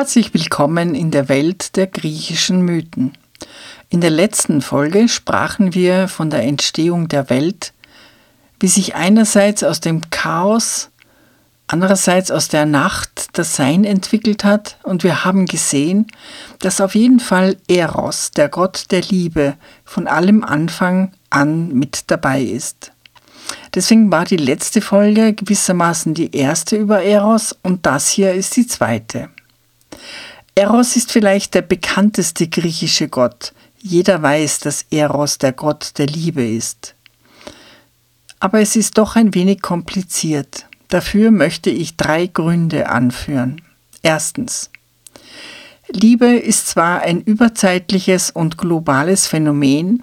Herzlich willkommen in der Welt der griechischen Mythen. In der letzten Folge sprachen wir von der Entstehung der Welt, wie sich einerseits aus dem Chaos, andererseits aus der Nacht das Sein entwickelt hat und wir haben gesehen, dass auf jeden Fall Eros, der Gott der Liebe, von allem Anfang an mit dabei ist. Deswegen war die letzte Folge gewissermaßen die erste über Eros und das hier ist die zweite. Eros ist vielleicht der bekannteste griechische Gott. Jeder weiß, dass Eros der Gott der Liebe ist. Aber es ist doch ein wenig kompliziert. Dafür möchte ich drei Gründe anführen. Erstens. Liebe ist zwar ein überzeitliches und globales Phänomen,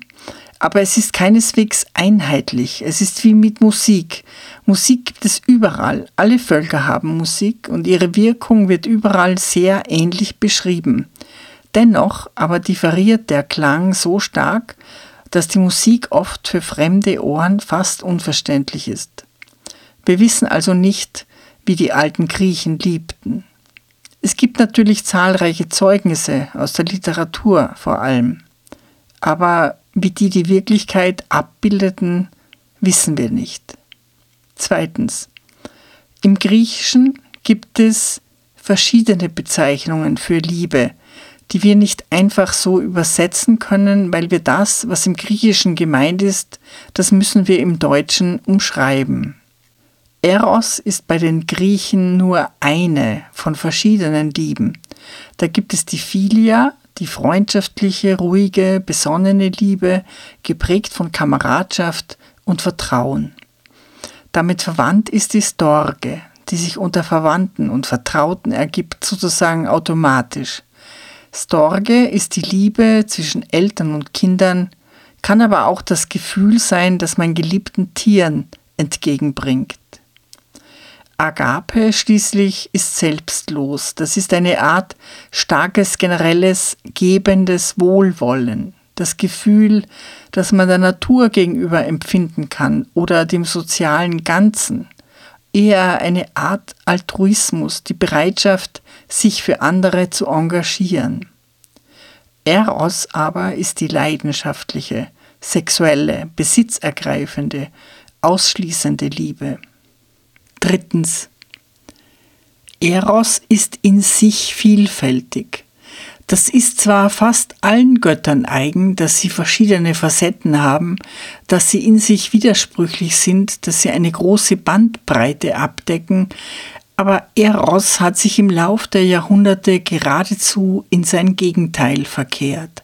aber es ist keineswegs einheitlich. Es ist wie mit Musik. Musik gibt es überall. Alle Völker haben Musik und ihre Wirkung wird überall sehr ähnlich beschrieben. Dennoch aber differiert der Klang so stark, dass die Musik oft für fremde Ohren fast unverständlich ist. Wir wissen also nicht, wie die alten Griechen liebten. Es gibt natürlich zahlreiche Zeugnisse aus der Literatur vor allem, aber wie die die Wirklichkeit abbildeten, wissen wir nicht. Zweitens. Im Griechischen gibt es verschiedene Bezeichnungen für Liebe, die wir nicht einfach so übersetzen können, weil wir das, was im Griechischen gemeint ist, das müssen wir im Deutschen umschreiben. Eros ist bei den Griechen nur eine von verschiedenen Lieben. Da gibt es die Philia, die freundschaftliche, ruhige, besonnene Liebe, geprägt von Kameradschaft und Vertrauen. Damit verwandt ist die Storge, die sich unter Verwandten und Vertrauten ergibt, sozusagen automatisch. Storge ist die Liebe zwischen Eltern und Kindern, kann aber auch das Gefühl sein, das man geliebten Tieren entgegenbringt. Agape schließlich ist selbstlos. Das ist eine Art starkes, generelles, gebendes Wohlwollen. Das Gefühl, das man der Natur gegenüber empfinden kann oder dem sozialen Ganzen. Eher eine Art Altruismus, die Bereitschaft, sich für andere zu engagieren. Eros aber ist die leidenschaftliche, sexuelle, besitzergreifende, ausschließende Liebe. Drittens. Eros ist in sich vielfältig. Das ist zwar fast allen Göttern eigen, dass sie verschiedene Facetten haben, dass sie in sich widersprüchlich sind, dass sie eine große Bandbreite abdecken, aber Eros hat sich im Lauf der Jahrhunderte geradezu in sein Gegenteil verkehrt.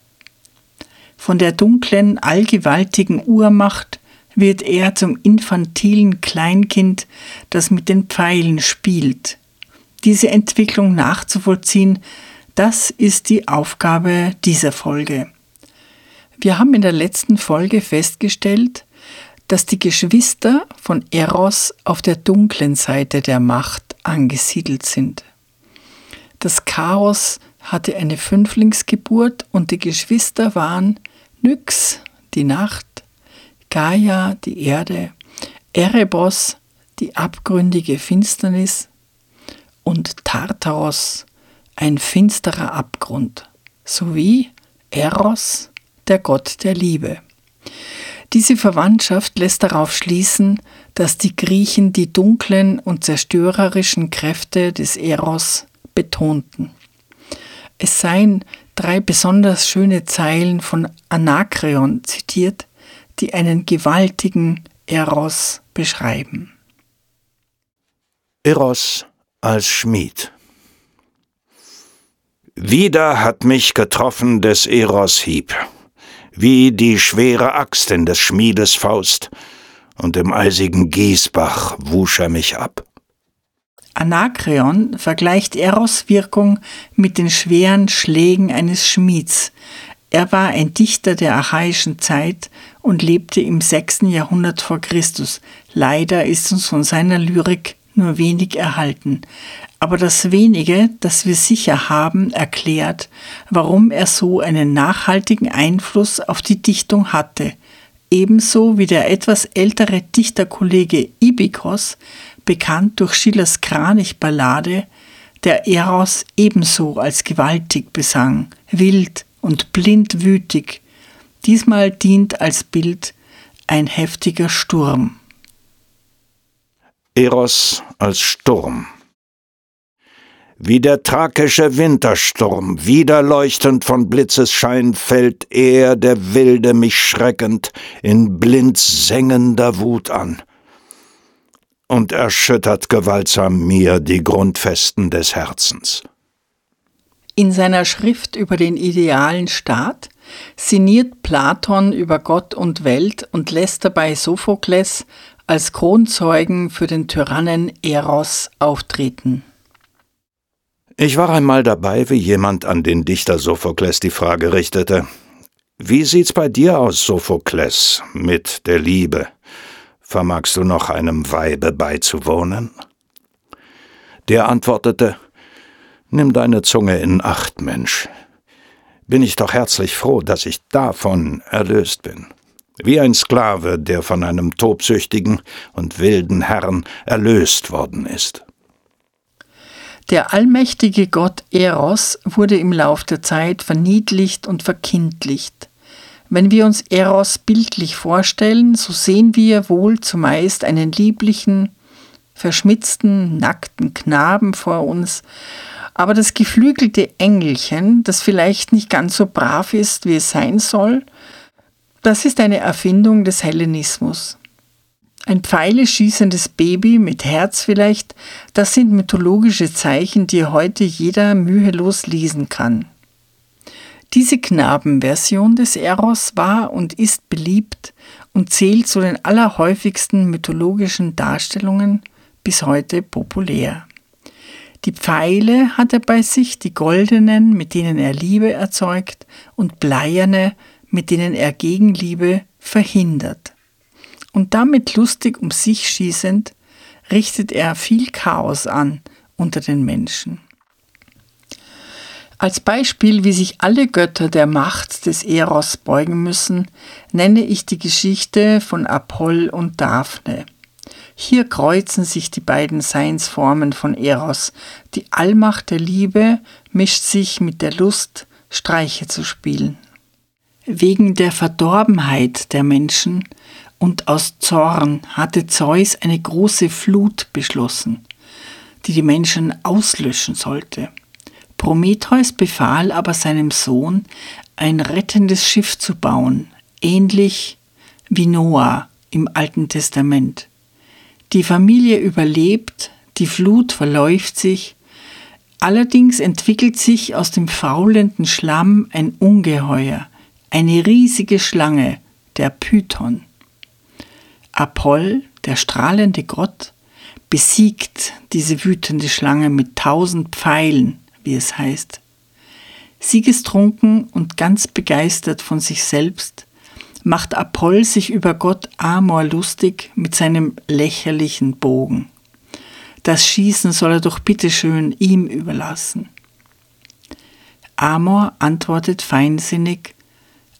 Von der dunklen, allgewaltigen Urmacht wird er zum infantilen Kleinkind, das mit den Pfeilen spielt. Diese Entwicklung nachzuvollziehen, das ist die Aufgabe dieser Folge. Wir haben in der letzten Folge festgestellt, dass die Geschwister von Eros auf der dunklen Seite der Macht angesiedelt sind. Das Chaos hatte eine Fünflingsgeburt und die Geschwister waren Nyx, die Nacht, Gaia, die Erde, Erebos, die abgründige Finsternis und Tartaros, ein finsterer Abgrund, sowie Eros, der Gott der Liebe. Diese Verwandtschaft lässt darauf schließen, dass die Griechen die dunklen und zerstörerischen Kräfte des Eros betonten. Es seien drei besonders schöne Zeilen von Anakreon zitiert, die einen gewaltigen Eros beschreiben. Eros als Schmied. Wieder hat mich getroffen des Eros Hieb, wie die schwere Axt in des Schmiedes Faust, und im eisigen Gießbach wusch er mich ab. Anakreon vergleicht Eros Wirkung mit den schweren Schlägen eines Schmieds. Er war ein Dichter der archaischen Zeit und lebte im 6. Jahrhundert vor Christus. Leider ist uns von seiner Lyrik nur wenig erhalten. Aber das wenige, das wir sicher haben, erklärt, warum er so einen nachhaltigen Einfluss auf die Dichtung hatte. Ebenso wie der etwas ältere Dichterkollege Ibikos, bekannt durch Schillers Kranichballade, der Eros ebenso als gewaltig besang, wild und blindwütig. Diesmal dient als Bild ein heftiger Sturm. Eros als Sturm. Wie der thrakische Wintersturm, widerleuchtend von Blitzesschein, fällt er, der Wilde, mich schreckend, in blind sengender Wut an und erschüttert gewaltsam mir die Grundfesten des Herzens. In seiner Schrift über den idealen Staat sinniert Platon über Gott und Welt und lässt dabei Sophokles als Kronzeugen für den Tyrannen Eros auftreten. Ich war einmal dabei, wie jemand an den Dichter Sophokles die Frage richtete: Wie sieht's bei dir aus, Sophokles, mit der Liebe? Vermagst du noch einem Weibe beizuwohnen? Der antwortete: Nimm deine Zunge in Acht, Mensch. Bin ich doch herzlich froh, dass ich davon erlöst bin wie ein Sklave, der von einem tobsüchtigen und wilden Herrn erlöst worden ist. Der allmächtige Gott Eros wurde im Lauf der Zeit verniedlicht und verkindlicht. Wenn wir uns Eros bildlich vorstellen, so sehen wir wohl zumeist einen lieblichen, verschmitzten, nackten Knaben vor uns, aber das geflügelte Engelchen, das vielleicht nicht ganz so brav ist, wie es sein soll, das ist eine Erfindung des Hellenismus. Ein pfeileschießendes Baby mit Herz vielleicht, das sind mythologische Zeichen, die heute jeder mühelos lesen kann. Diese Knabenversion des Eros war und ist beliebt und zählt zu den allerhäufigsten mythologischen Darstellungen bis heute populär. Die Pfeile hat er bei sich, die goldenen, mit denen er Liebe erzeugt, und bleierne, mit denen er Gegenliebe verhindert. Und damit lustig um sich schießend, richtet er viel Chaos an unter den Menschen. Als Beispiel, wie sich alle Götter der Macht des Eros beugen müssen, nenne ich die Geschichte von Apoll und Daphne. Hier kreuzen sich die beiden Seinsformen von Eros. Die Allmacht der Liebe mischt sich mit der Lust, Streiche zu spielen. Wegen der Verdorbenheit der Menschen und aus Zorn hatte Zeus eine große Flut beschlossen, die die Menschen auslöschen sollte. Prometheus befahl aber seinem Sohn, ein rettendes Schiff zu bauen, ähnlich wie Noah im Alten Testament. Die Familie überlebt, die Flut verläuft sich, allerdings entwickelt sich aus dem faulenden Schlamm ein Ungeheuer, eine riesige Schlange, der Python. Apoll, der strahlende Gott, besiegt diese wütende Schlange mit tausend Pfeilen, wie es heißt. Siegestrunken und ganz begeistert von sich selbst, macht Apoll sich über Gott Amor lustig mit seinem lächerlichen Bogen. Das Schießen soll er doch bitteschön ihm überlassen. Amor antwortet feinsinnig,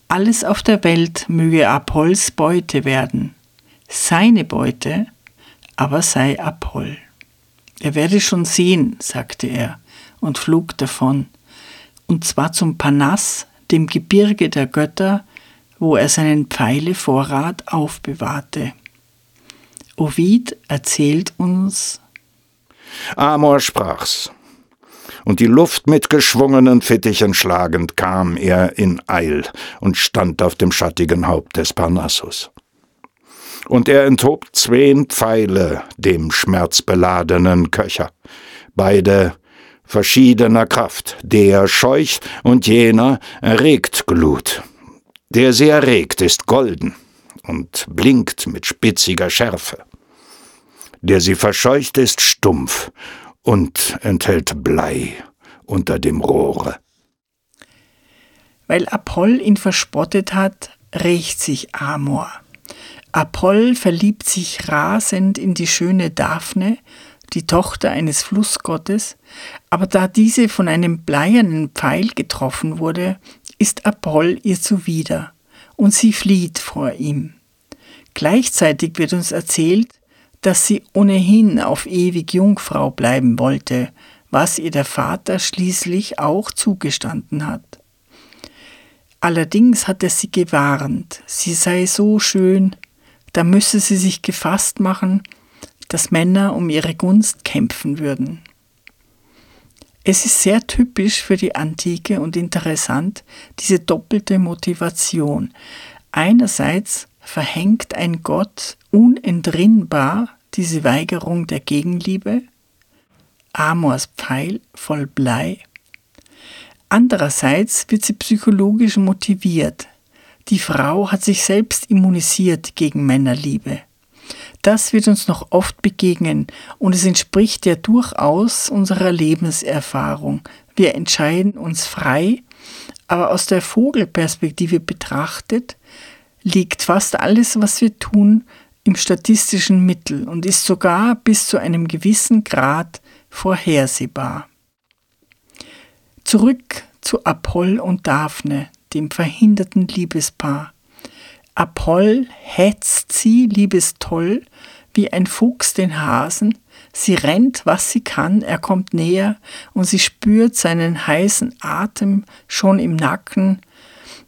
alles auf der Welt möge Apolls Beute werden. Seine Beute aber sei Apoll. Er werde schon sehen, sagte er und flog davon, und zwar zum Panas, dem Gebirge der Götter, wo er seinen Pfeilevorrat aufbewahrte. Ovid erzählt uns Amor sprach's und die Luft mit geschwungenen Fittichen schlagend kam er in Eil und stand auf dem schattigen Haupt des Parnassus. Und er enthob zween Pfeile dem schmerzbeladenen Köcher, beide verschiedener Kraft, der scheucht und jener erregt Glut. Der sie erregt ist golden und blinkt mit spitziger Schärfe. Der sie verscheucht ist stumpf und enthält Blei unter dem Rohre. Weil Apoll ihn verspottet hat, rächt sich Amor. Apoll verliebt sich rasend in die schöne Daphne, die Tochter eines Flussgottes, aber da diese von einem bleiernen Pfeil getroffen wurde, ist Apoll ihr zuwider, und sie flieht vor ihm. Gleichzeitig wird uns erzählt, dass sie ohnehin auf ewig Jungfrau bleiben wollte, was ihr der Vater schließlich auch zugestanden hat. Allerdings hat er sie gewarnt, sie sei so schön, da müsse sie sich gefasst machen, dass Männer um ihre Gunst kämpfen würden. Es ist sehr typisch für die Antike und interessant, diese doppelte Motivation. Einerseits verhängt ein Gott unentrinnbar diese Weigerung der Gegenliebe, Amors Pfeil voll Blei. Andererseits wird sie psychologisch motiviert. Die Frau hat sich selbst immunisiert gegen Männerliebe. Das wird uns noch oft begegnen und es entspricht ja durchaus unserer Lebenserfahrung. Wir entscheiden uns frei, aber aus der Vogelperspektive betrachtet liegt fast alles, was wir tun, im statistischen Mittel und ist sogar bis zu einem gewissen Grad vorhersehbar. Zurück zu Apoll und Daphne, dem verhinderten Liebespaar. Apoll hetzt sie liebestoll wie ein Fuchs den Hasen, sie rennt, was sie kann, er kommt näher und sie spürt seinen heißen Atem schon im Nacken,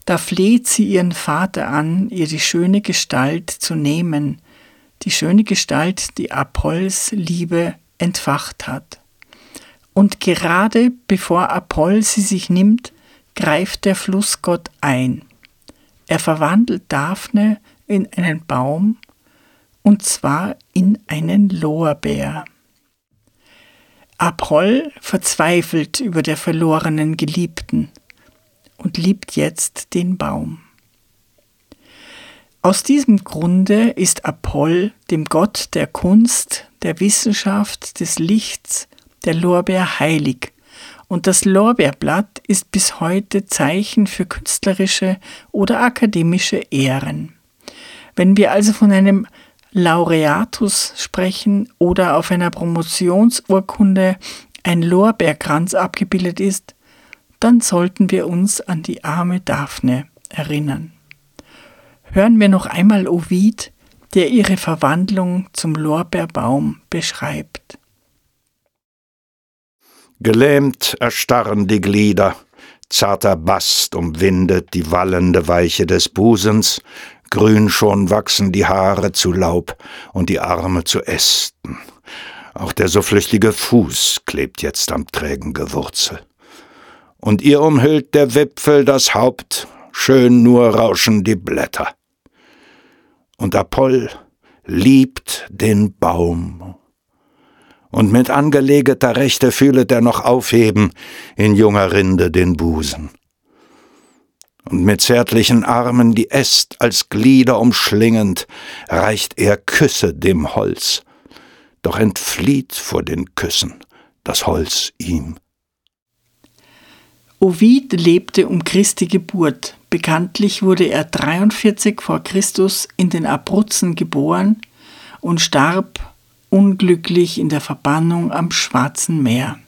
da fleht sie ihren Vater an, ihr die schöne Gestalt zu nehmen, die schöne Gestalt, die Apolls Liebe entfacht hat. Und gerade bevor Apoll sie sich nimmt, greift der Flussgott ein. Er verwandelt Daphne in einen Baum, und zwar in einen Lorbeer. Apoll verzweifelt über der verlorenen Geliebten und liebt jetzt den Baum. Aus diesem Grunde ist Apoll dem Gott der Kunst, der Wissenschaft, des Lichts, der Lorbeer heilig, und das Lorbeerblatt ist bis heute Zeichen für künstlerische oder akademische Ehren. Wenn wir also von einem Laureatus sprechen oder auf einer Promotionsurkunde ein Lorbeerkranz abgebildet ist, dann sollten wir uns an die arme Daphne erinnern hören wir noch einmal Ovid, der ihre Verwandlung zum Lorbeerbaum beschreibt. Gelähmt erstarren die Glieder, zarter Bast umwindet die wallende Weiche des Busens, grün schon wachsen die Haare zu Laub und die Arme zu Ästen. Auch der so flüchtige Fuß klebt jetzt am trägen Gewurzel. Und ihr umhüllt der Wipfel das Haupt, schön nur rauschen die Blätter und Apoll liebt den Baum. Und mit angelegeter Rechte fühlet er noch aufheben in junger Rinde den Busen. Und mit zärtlichen Armen die Äst als Glieder umschlingend, reicht er Küsse dem Holz, doch entflieht vor den Küssen das Holz ihm. Ovid lebte um Christi Geburt. Bekanntlich wurde er 43 vor Christus in den Abruzzen geboren und starb unglücklich in der Verbannung am Schwarzen Meer.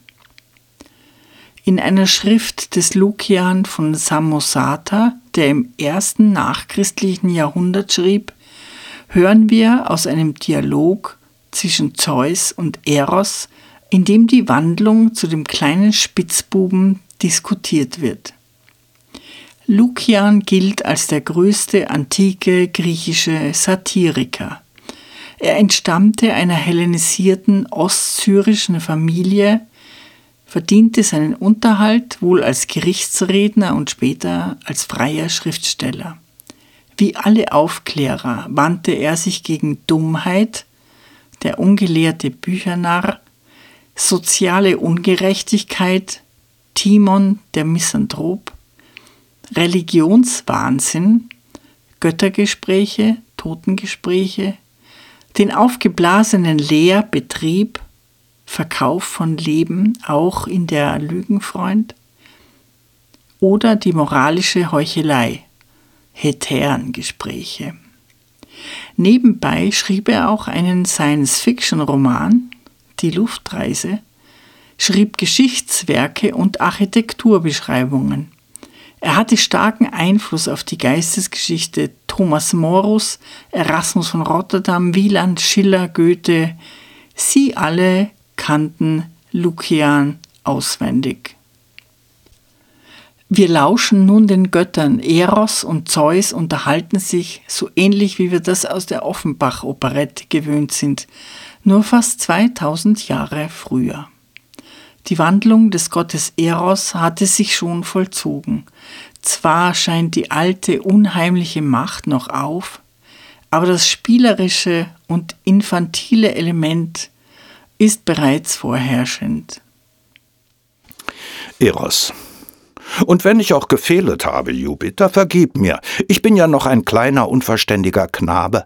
In einer Schrift des Lukian von Samosata, der im ersten nachchristlichen Jahrhundert schrieb, hören wir aus einem Dialog zwischen Zeus und Eros, in dem die Wandlung zu dem kleinen Spitzbuben diskutiert wird. Lukian gilt als der größte antike griechische Satiriker. Er entstammte einer hellenisierten ostsyrischen Familie, verdiente seinen Unterhalt wohl als Gerichtsredner und später als freier Schriftsteller. Wie alle Aufklärer wandte er sich gegen Dummheit, der ungelehrte Büchernarr, soziale Ungerechtigkeit, Timon der Misanthrop, Religionswahnsinn, Göttergespräche, Totengespräche, den aufgeblasenen Lehrbetrieb, Verkauf von Leben auch in der Lügenfreund? Oder die moralische Heuchelei, Hetären-Gespräche. Nebenbei schrieb er auch einen Science-Fiction-Roman, Die Luftreise, schrieb Geschichtswerke und Architekturbeschreibungen. Er hatte starken Einfluss auf die Geistesgeschichte Thomas Morus, Erasmus von Rotterdam, Wieland, Schiller, Goethe. Sie alle kannten Lukian auswendig. Wir lauschen nun den Göttern. Eros und Zeus unterhalten sich so ähnlich wie wir das aus der Offenbach-Operette gewöhnt sind, nur fast 2000 Jahre früher. Die Wandlung des Gottes Eros hatte sich schon vollzogen. Zwar scheint die alte unheimliche Macht noch auf, aber das spielerische und infantile Element ist bereits vorherrschend. Eros. Und wenn ich auch gefehlet habe, Jupiter, vergib mir. Ich bin ja noch ein kleiner, unverständiger Knabe.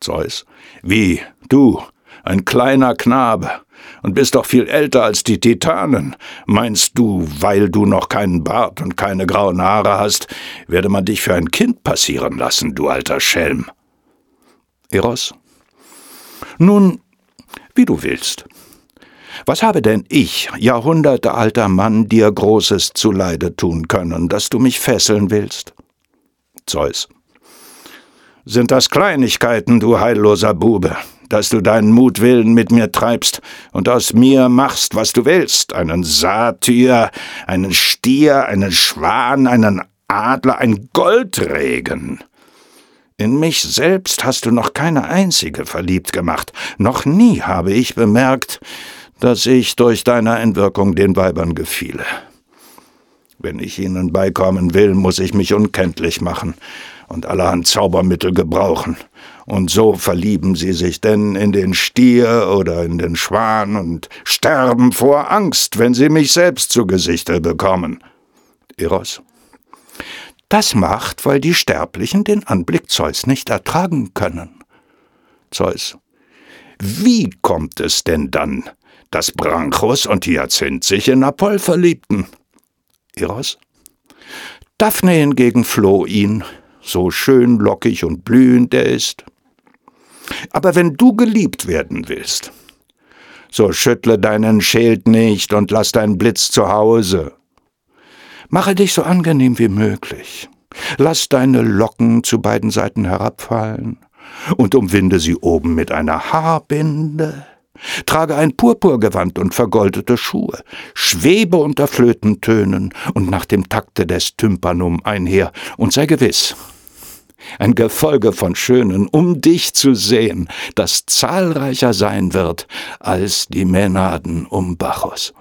Zeus. Wie? Du? Ein kleiner Knabe? und bist doch viel älter als die Titanen. Meinst du, weil du noch keinen Bart und keine grauen Haare hast, werde man dich für ein Kind passieren lassen, du alter Schelm? Eros? Nun, wie du willst. Was habe denn ich, jahrhundertealter Mann, dir Großes zuleide tun können, dass du mich fesseln willst? Zeus. Sind das Kleinigkeiten, du heilloser Bube? dass du deinen Mutwillen mit mir treibst und aus mir machst, was du willst, einen Satyr, einen Stier, einen Schwan, einen Adler, ein Goldregen. In mich selbst hast du noch keine einzige verliebt gemacht, noch nie habe ich bemerkt, dass ich durch deine Einwirkung den Weibern gefiele. Wenn ich ihnen beikommen will, muss ich mich unkenntlich machen und allerhand Zaubermittel gebrauchen. Und so verlieben sie sich denn in den Stier oder in den Schwan und sterben vor Angst, wenn sie mich selbst zu Gesichte bekommen. Eros. Das macht, weil die Sterblichen den Anblick Zeus nicht ertragen können. Zeus. Wie kommt es denn dann, dass Branchus und Hyacinth sich in Apoll verliebten? Eros. Daphne hingegen floh ihn, so schön lockig und blühend er ist. Aber wenn du geliebt werden willst, so schüttle deinen Schild nicht und lass deinen Blitz zu Hause. Mache dich so angenehm wie möglich. Lass deine Locken zu beiden Seiten herabfallen und umwinde sie oben mit einer Haarbinde. Trage ein Purpurgewand und vergoldete Schuhe, schwebe unter Flötentönen und nach dem Takte des Tympanum einher und sei gewiss, ein Gefolge von Schönen, um dich zu sehen, das zahlreicher sein wird als die Mänaden um Bacchus.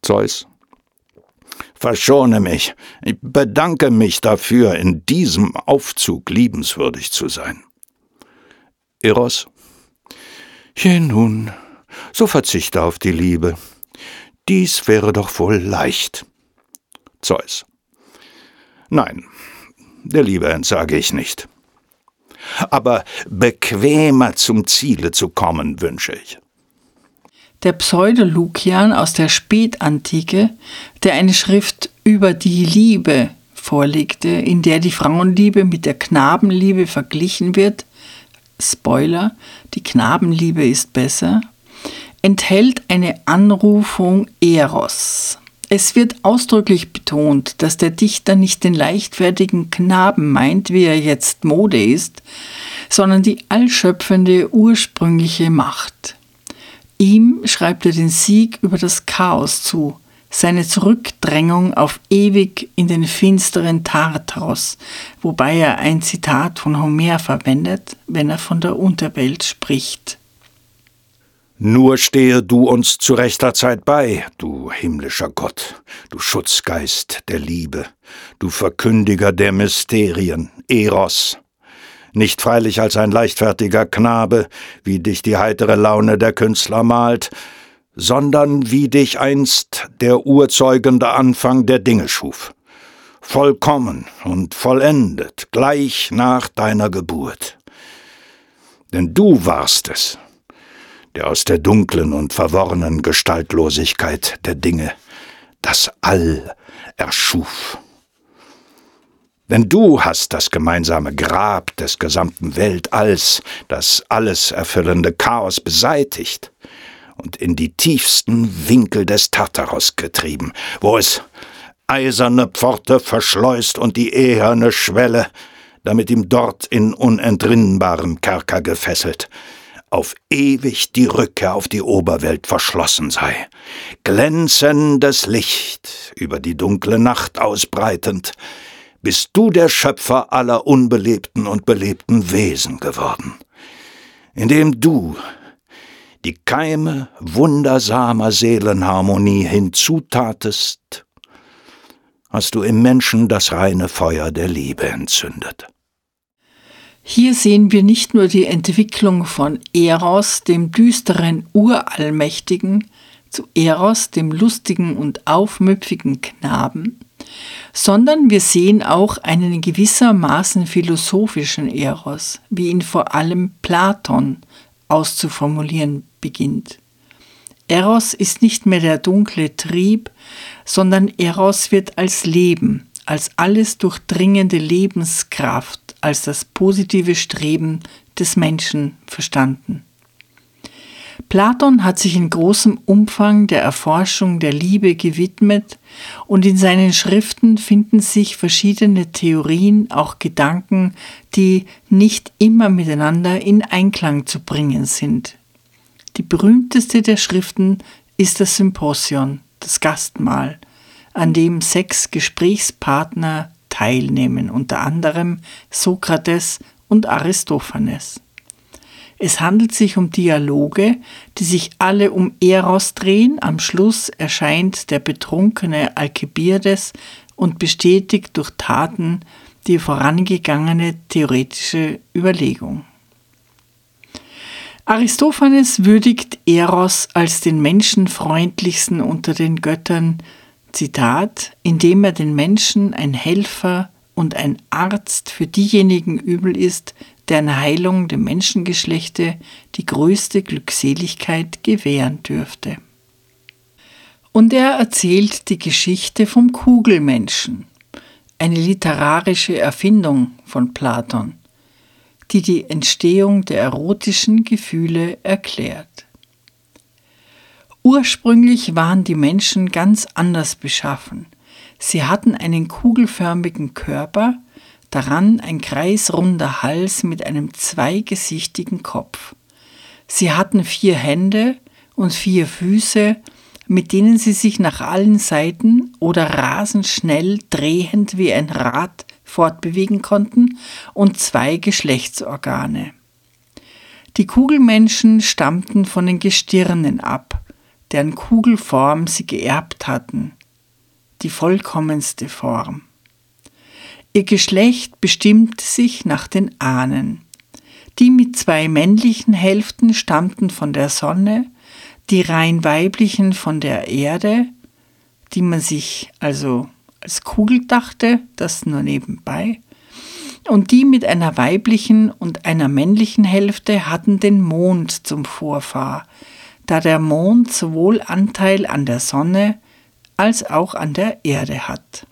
Zeus. Verschone mich, ich bedanke mich dafür, in diesem Aufzug liebenswürdig zu sein. Eros. Je nun, so verzichte auf die Liebe. Dies wäre doch wohl leicht. Zeus. Nein, der Liebe entsage ich nicht. Aber bequemer zum Ziele zu kommen wünsche ich. Der Pseudolukian aus der Spätantike, der eine Schrift über die Liebe vorlegte, in der die Frauenliebe mit der Knabenliebe verglichen wird, Spoiler, die Knabenliebe ist besser, enthält eine Anrufung Eros. Es wird ausdrücklich betont, dass der Dichter nicht den leichtfertigen Knaben meint, wie er jetzt Mode ist, sondern die allschöpfende ursprüngliche Macht. Ihm schreibt er den Sieg über das Chaos zu, seine Zurückdrängung auf ewig in den finsteren Tartaros, wobei er ein Zitat von Homer verwendet, wenn er von der Unterwelt spricht. Nur stehe du uns zu rechter Zeit bei, du himmlischer Gott, du Schutzgeist der Liebe, du Verkündiger der Mysterien, Eros. Nicht freilich als ein leichtfertiger Knabe, wie dich die heitere Laune der Künstler malt, sondern wie dich einst der urzeugende Anfang der Dinge schuf. Vollkommen und vollendet, gleich nach deiner Geburt. Denn du warst es, der aus der dunklen und verworrenen Gestaltlosigkeit der Dinge das All erschuf. Denn du hast das gemeinsame Grab des gesamten Weltalls, das alles erfüllende Chaos beseitigt und in die tiefsten Winkel des Tartaros getrieben, wo es eiserne Pforte verschleust und die eherne Schwelle, damit ihm dort in unentrinnbarem Kerker gefesselt, auf ewig die Rückkehr auf die Oberwelt verschlossen sei, glänzendes Licht über die dunkle Nacht ausbreitend, bist du der Schöpfer aller unbelebten und belebten Wesen geworden, indem du die Keime wundersamer Seelenharmonie hinzutatest, hast du im Menschen das reine Feuer der Liebe entzündet. Hier sehen wir nicht nur die Entwicklung von Eros, dem düsteren Urallmächtigen, zu Eros, dem lustigen und aufmüpfigen Knaben, sondern wir sehen auch einen gewissermaßen philosophischen Eros, wie ihn vor allem Platon auszuformulieren beginnt. Eros ist nicht mehr der dunkle Trieb, sondern Eros wird als Leben, als alles durchdringende Lebenskraft als das positive Streben des Menschen verstanden. Platon hat sich in großem Umfang der Erforschung der Liebe gewidmet und in seinen Schriften finden sich verschiedene Theorien, auch Gedanken, die nicht immer miteinander in Einklang zu bringen sind. Die berühmteste der Schriften ist das Symposion, das Gastmahl, an dem sechs Gesprächspartner teilnehmen, unter anderem Sokrates und Aristophanes. Es handelt sich um Dialoge, die sich alle um Eros drehen. Am Schluss erscheint der betrunkene Alkebiades und bestätigt durch Taten die vorangegangene theoretische Überlegung. Aristophanes würdigt Eros als den menschenfreundlichsten unter den Göttern, Zitat, indem er den Menschen ein Helfer und ein Arzt für diejenigen übel ist, deren Heilung dem Menschengeschlechte die größte Glückseligkeit gewähren dürfte. Und er erzählt die Geschichte vom Kugelmenschen, eine literarische Erfindung von Platon, die die Entstehung der erotischen Gefühle erklärt. Ursprünglich waren die Menschen ganz anders beschaffen. Sie hatten einen kugelförmigen Körper, daran ein kreisrunder Hals mit einem zweigesichtigen Kopf. Sie hatten vier Hände und vier Füße, mit denen sie sich nach allen Seiten oder rasend schnell drehend wie ein Rad fortbewegen konnten und zwei Geschlechtsorgane. Die Kugelmenschen stammten von den Gestirnen ab, deren Kugelform sie geerbt hatten, die vollkommenste Form. Ihr Geschlecht bestimmte sich nach den Ahnen. Die mit zwei männlichen Hälften stammten von der Sonne, die rein weiblichen von der Erde, die man sich also als Kugel dachte, das nur nebenbei, und die mit einer weiblichen und einer männlichen Hälfte hatten den Mond zum Vorfahr, da der Mond sowohl Anteil an der Sonne als auch an der Erde hat.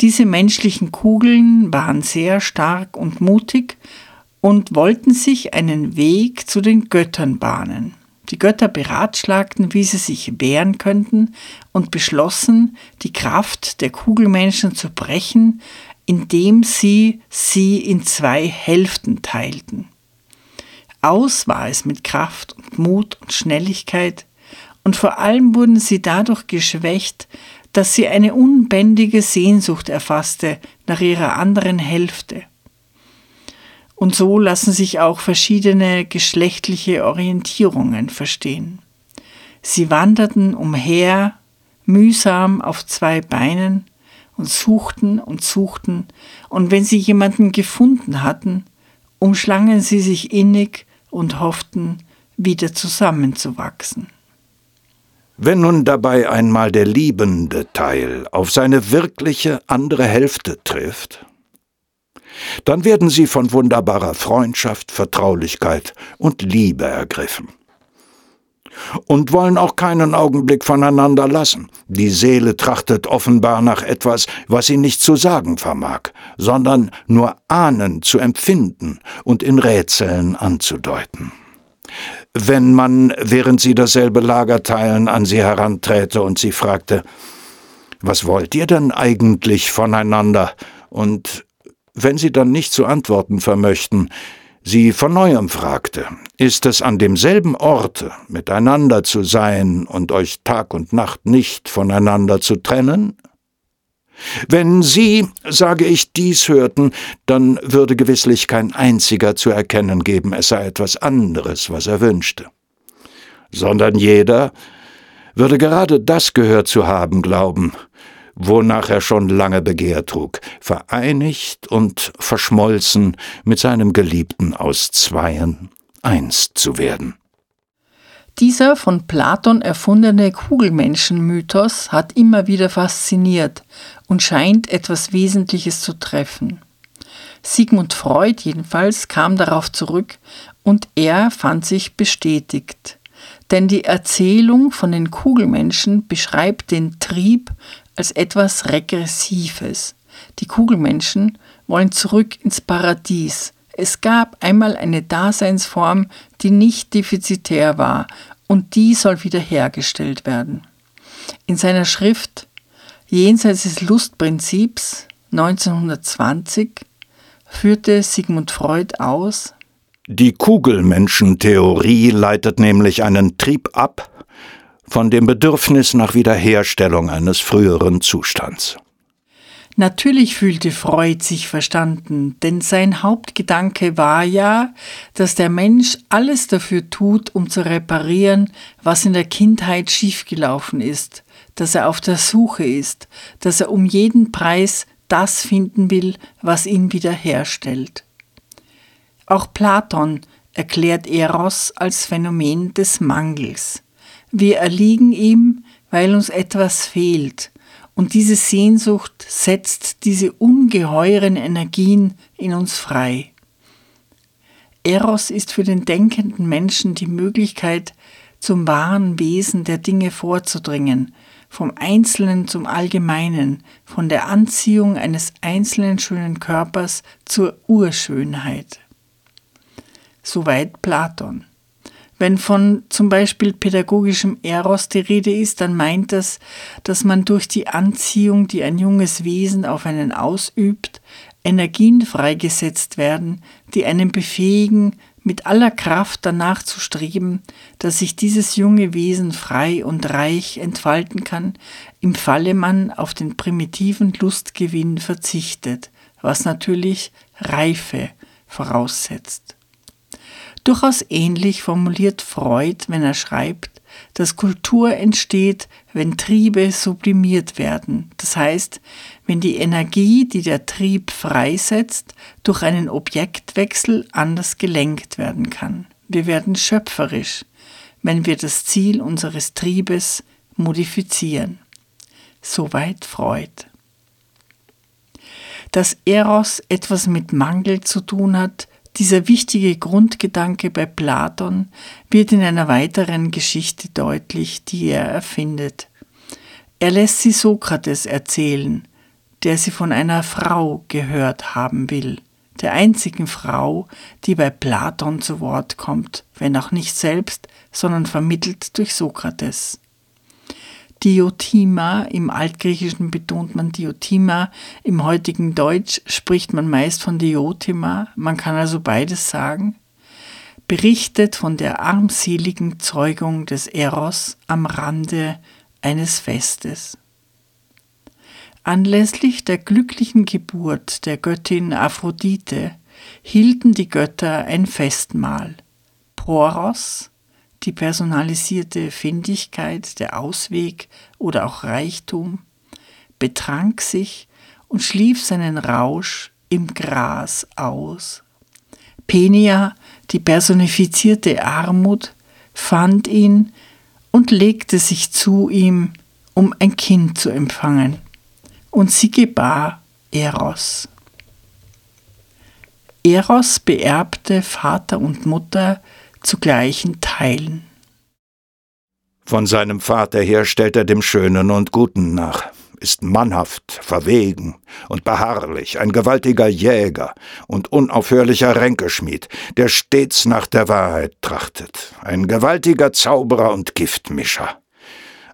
Diese menschlichen Kugeln waren sehr stark und mutig und wollten sich einen Weg zu den Göttern bahnen. Die Götter beratschlagten, wie sie sich wehren könnten und beschlossen, die Kraft der Kugelmenschen zu brechen, indem sie sie in zwei Hälften teilten. Aus war es mit Kraft und Mut und Schnelligkeit, und vor allem wurden sie dadurch geschwächt, dass sie eine unbändige Sehnsucht erfasste nach ihrer anderen Hälfte. Und so lassen sich auch verschiedene geschlechtliche Orientierungen verstehen. Sie wanderten umher, mühsam auf zwei Beinen, und suchten und suchten, und wenn sie jemanden gefunden hatten, umschlangen sie sich innig und hofften, wieder zusammenzuwachsen. Wenn nun dabei einmal der liebende Teil auf seine wirkliche andere Hälfte trifft, Dann werden sie von wunderbarer Freundschaft, Vertraulichkeit und Liebe ergriffen und wollen auch keinen Augenblick voneinander lassen. Die Seele trachtet offenbar nach etwas, was sie nicht zu sagen vermag, sondern nur ahnen zu empfinden und in Rätseln anzudeuten. Wenn man, während sie dasselbe Lager teilen, an sie heranträte und sie fragte, was wollt ihr denn eigentlich voneinander? Und wenn sie dann nicht zu antworten vermöchten, sie von neuem fragte, ist es an demselben Orte miteinander zu sein und euch Tag und Nacht nicht voneinander zu trennen? Wenn Sie, sage ich, dies hörten, dann würde gewisslich kein einziger zu erkennen geben, es sei etwas anderes, was er wünschte, sondern jeder würde gerade das gehört zu haben glauben, wonach er schon lange Begehr trug, vereinigt und verschmolzen mit seinem Geliebten aus Zweien eins zu werden. Dieser von Platon erfundene Kugelmenschenmythos hat immer wieder fasziniert und scheint etwas Wesentliches zu treffen. Sigmund Freud jedenfalls kam darauf zurück und er fand sich bestätigt. Denn die Erzählung von den Kugelmenschen beschreibt den Trieb als etwas Regressives. Die Kugelmenschen wollen zurück ins Paradies. Es gab einmal eine Daseinsform, die nicht defizitär war, und die soll wiederhergestellt werden. In seiner Schrift Jenseits des Lustprinzips 1920 führte Sigmund Freud aus, die Kugelmenschentheorie leitet nämlich einen Trieb ab, von dem Bedürfnis nach Wiederherstellung eines früheren Zustands. Natürlich fühlte Freud sich verstanden, denn sein Hauptgedanke war ja, dass der Mensch alles dafür tut, um zu reparieren, was in der Kindheit schiefgelaufen ist, dass er auf der Suche ist, dass er um jeden Preis das finden will, was ihn wiederherstellt. Auch Platon erklärt Eros als Phänomen des Mangels. Wir erliegen ihm, weil uns etwas fehlt, und diese Sehnsucht setzt diese ungeheuren Energien in uns frei. Eros ist für den denkenden Menschen die Möglichkeit, zum wahren Wesen der Dinge vorzudringen, vom Einzelnen zum Allgemeinen, von der Anziehung eines einzelnen schönen Körpers zur Urschönheit. Soweit Platon. Wenn von zum Beispiel pädagogischem Eros die Rede ist, dann meint das, dass man durch die Anziehung, die ein junges Wesen auf einen ausübt, Energien freigesetzt werden, die einen befähigen, mit aller Kraft danach zu streben, dass sich dieses junge Wesen frei und reich entfalten kann, im Falle man auf den primitiven Lustgewinn verzichtet, was natürlich Reife voraussetzt. Durchaus ähnlich formuliert Freud, wenn er schreibt, dass Kultur entsteht, wenn Triebe sublimiert werden. Das heißt, wenn die Energie, die der Trieb freisetzt, durch einen Objektwechsel anders gelenkt werden kann. Wir werden schöpferisch, wenn wir das Ziel unseres Triebes modifizieren. Soweit Freud. Dass Eros etwas mit Mangel zu tun hat, dieser wichtige Grundgedanke bei Platon wird in einer weiteren Geschichte deutlich, die er erfindet. Er lässt sie Sokrates erzählen, der sie von einer Frau gehört haben will, der einzigen Frau, die bei Platon zu Wort kommt, wenn auch nicht selbst, sondern vermittelt durch Sokrates. Diotima, im Altgriechischen betont man Diotima, im heutigen Deutsch spricht man meist von Diotima, man kann also beides sagen, berichtet von der armseligen Zeugung des Eros am Rande eines Festes. Anlässlich der glücklichen Geburt der Göttin Aphrodite hielten die Götter ein Festmahl. Poros, die personalisierte Findigkeit, der Ausweg oder auch Reichtum, betrank sich und schlief seinen Rausch im Gras aus. Penia, die personifizierte Armut, fand ihn und legte sich zu ihm, um ein Kind zu empfangen. Und sie gebar Eros. Eros beerbte Vater und Mutter zu gleichen Teilen. Von seinem Vater her stellt er dem Schönen und Guten nach, ist mannhaft, verwegen und beharrlich, ein gewaltiger Jäger und unaufhörlicher Ränkeschmied, der stets nach der Wahrheit trachtet, ein gewaltiger Zauberer und Giftmischer.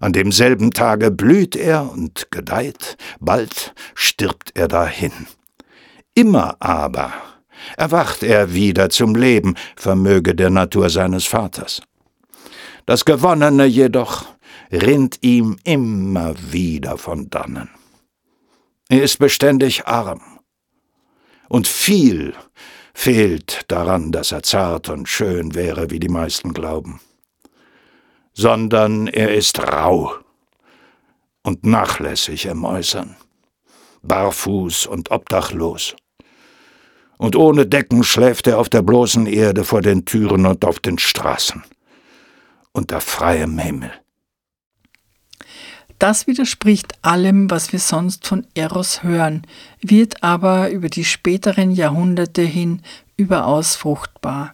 An demselben Tage blüht er und gedeiht, bald stirbt er dahin. Immer aber erwacht er wieder zum Leben, vermöge der Natur seines Vaters. Das Gewonnene jedoch rinnt ihm immer wieder von dannen. Er ist beständig arm. Und viel fehlt daran, dass er zart und schön wäre, wie die meisten glauben. Sondern er ist rau und nachlässig im Äußern, barfuß und obdachlos. Und ohne Decken schläft er auf der bloßen Erde vor den Türen und auf den Straßen, unter freiem Himmel. Das widerspricht allem, was wir sonst von Eros hören, wird aber über die späteren Jahrhunderte hin überaus fruchtbar.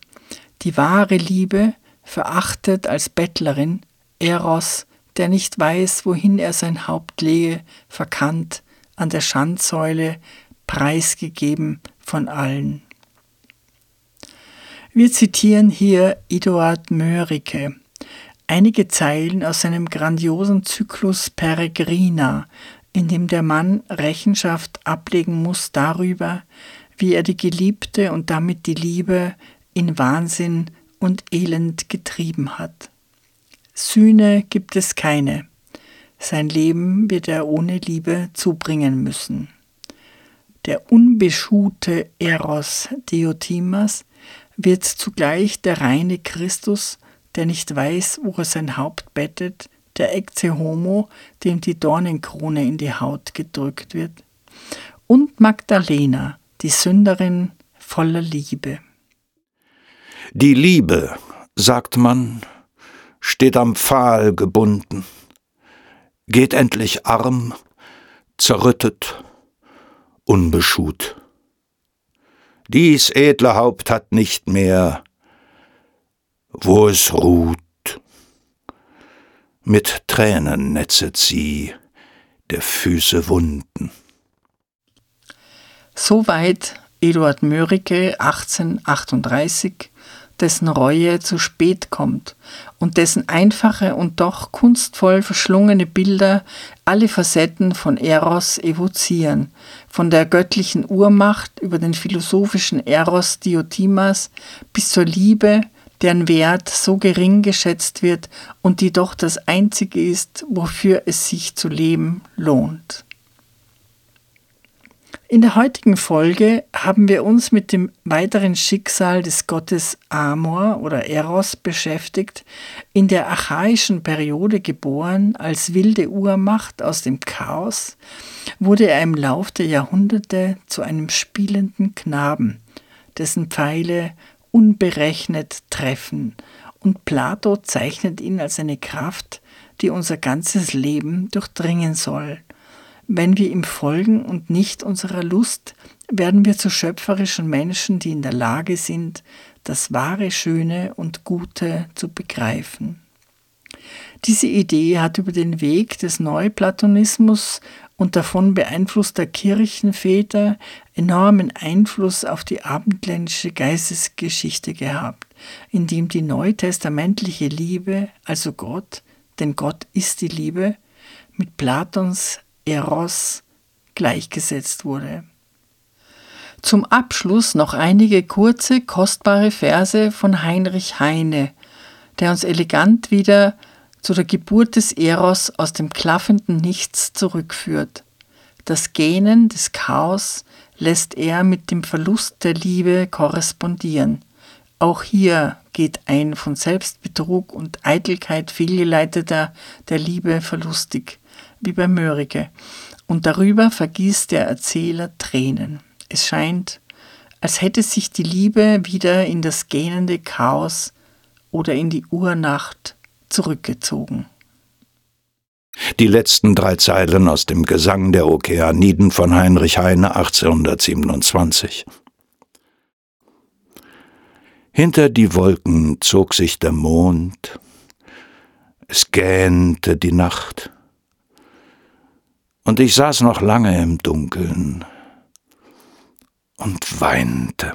Die wahre Liebe, verachtet als Bettlerin, Eros, der nicht weiß, wohin er sein Haupt lege, verkannt, an der Schandsäule, preisgegeben von allen. Wir zitieren hier Eduard Mörike, einige Zeilen aus seinem grandiosen Zyklus Peregrina, in dem der Mann Rechenschaft ablegen muss darüber, wie er die Geliebte und damit die Liebe in Wahnsinn und Elend getrieben hat. Sühne gibt es keine. Sein Leben wird er ohne Liebe zubringen müssen. Der unbeschuhte Eros Diotimas wird zugleich der reine Christus, der nicht weiß, wo er sein Haupt bettet, der Ecce Homo, dem die Dornenkrone in die Haut gedrückt wird, und Magdalena, die Sünderin voller Liebe. Die Liebe, sagt man, steht am Pfahl gebunden, geht endlich arm, zerrüttet, unbeschut. Dies edle Haupt hat nicht mehr wo es ruht. Mit Tränen netzet sie der Füße Wunden. Soweit Eduard Mörike 1838, dessen Reue zu spät kommt und dessen einfache und doch kunstvoll verschlungene Bilder alle Facetten von Eros evozieren, von der göttlichen Urmacht über den philosophischen Eros Diotimas bis zur Liebe, deren Wert so gering geschätzt wird und die doch das Einzige ist, wofür es sich zu leben lohnt. In der heutigen Folge haben wir uns mit dem weiteren Schicksal des Gottes Amor oder Eros beschäftigt, in der archaischen Periode geboren als wilde Urmacht aus dem Chaos, wurde er im Lauf der Jahrhunderte zu einem spielenden Knaben, dessen Pfeile unberechnet treffen, und Plato zeichnet ihn als eine Kraft, die unser ganzes Leben durchdringen soll. Wenn wir ihm folgen und nicht unserer Lust, werden wir zu schöpferischen Menschen, die in der Lage sind, das wahre Schöne und Gute zu begreifen. Diese Idee hat über den Weg des Neuplatonismus und davon beeinflusster Kirchenväter enormen Einfluss auf die abendländische Geistesgeschichte gehabt, indem die neutestamentliche Liebe, also Gott, denn Gott ist die Liebe, mit Platons Eros gleichgesetzt wurde. Zum Abschluss noch einige kurze, kostbare Verse von Heinrich Heine, der uns elegant wieder zu der Geburt des Eros aus dem klaffenden Nichts zurückführt. Das Gähnen des Chaos lässt er mit dem Verlust der Liebe korrespondieren. Auch hier geht ein von Selbstbetrug und Eitelkeit fehlgeleiteter der Liebe verlustig, wie bei Mörike, und darüber vergießt der Erzähler Tränen. Es scheint, als hätte sich die Liebe wieder in das gähnende Chaos oder in die Urnacht zurückgezogen. Die letzten drei Zeilen aus dem Gesang der Okeaniden von Heinrich Heine 1827. Hinter die Wolken zog sich der Mond, es gähnte die Nacht, und ich saß noch lange im Dunkeln und weinte.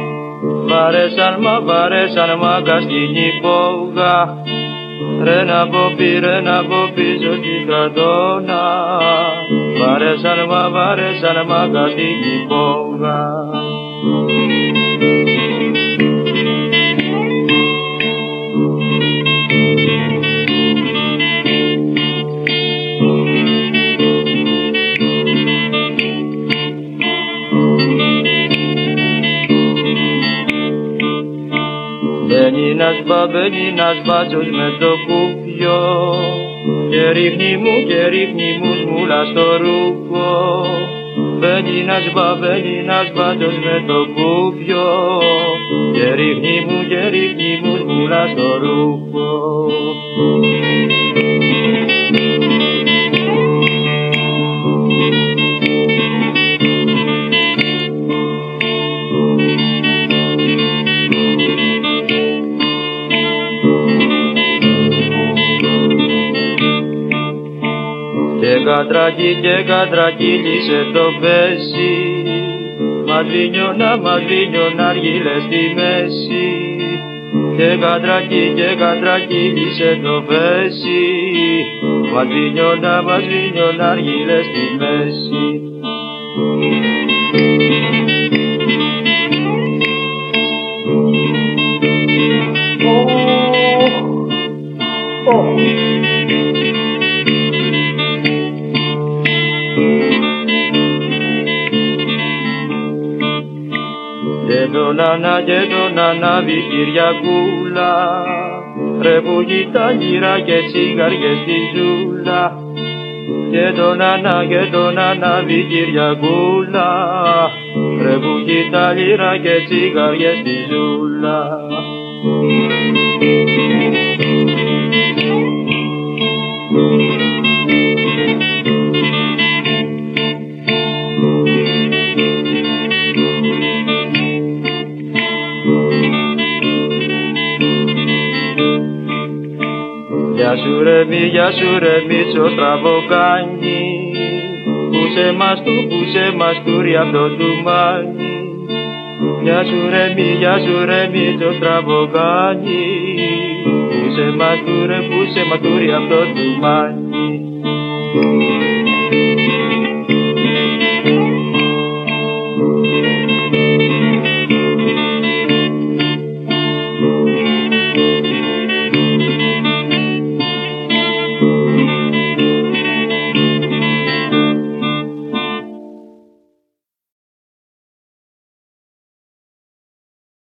Βαρέσαν μα βαρέσαν μάγκα στην υπόγα. Ρε να πω πει ρε να πω πίσω στην κρατώνα Βαρέσαν μα βαρέσαν μάγκα στην υπόγα Babenináš, babenináš, baťoš me dokupio. Terichni mu, terichni mu, zmulaš to ruko. Babenináš, babenináš, baťoš me dokupio. Terichni mu, terichni mu, zmulaš to ruko. Κατρακί και κατρακύλισε το πέσι Μαδρίνιωνα, μαδρίνιωνα αργύλε στη μέση. Και κατρακί και κατρακύλισε το πέσι Μαδρίνιωνα, μαδρίνιωνα αργύλε στη μέση. Νάνα και τον ανάβει Κυριακούλα. Ρε που τα γύρα και τσιγαριές στη ζούλα. Και τον ανά και τον ανάβει Κυριακούλα. Ρε που τα λύρα και τσιγαριές στη ζούλα μη, γεια σου ρε Μίτσο στραβοκάνι Πούσε μας του, πούσε μας του ρε αυτό του μάνι Γεια σου ρε μη, γεια σου ρε Μίτσο στραβοκάνι Πούσε μας του ρε, πούσε μας του ρε αυτό του μάνι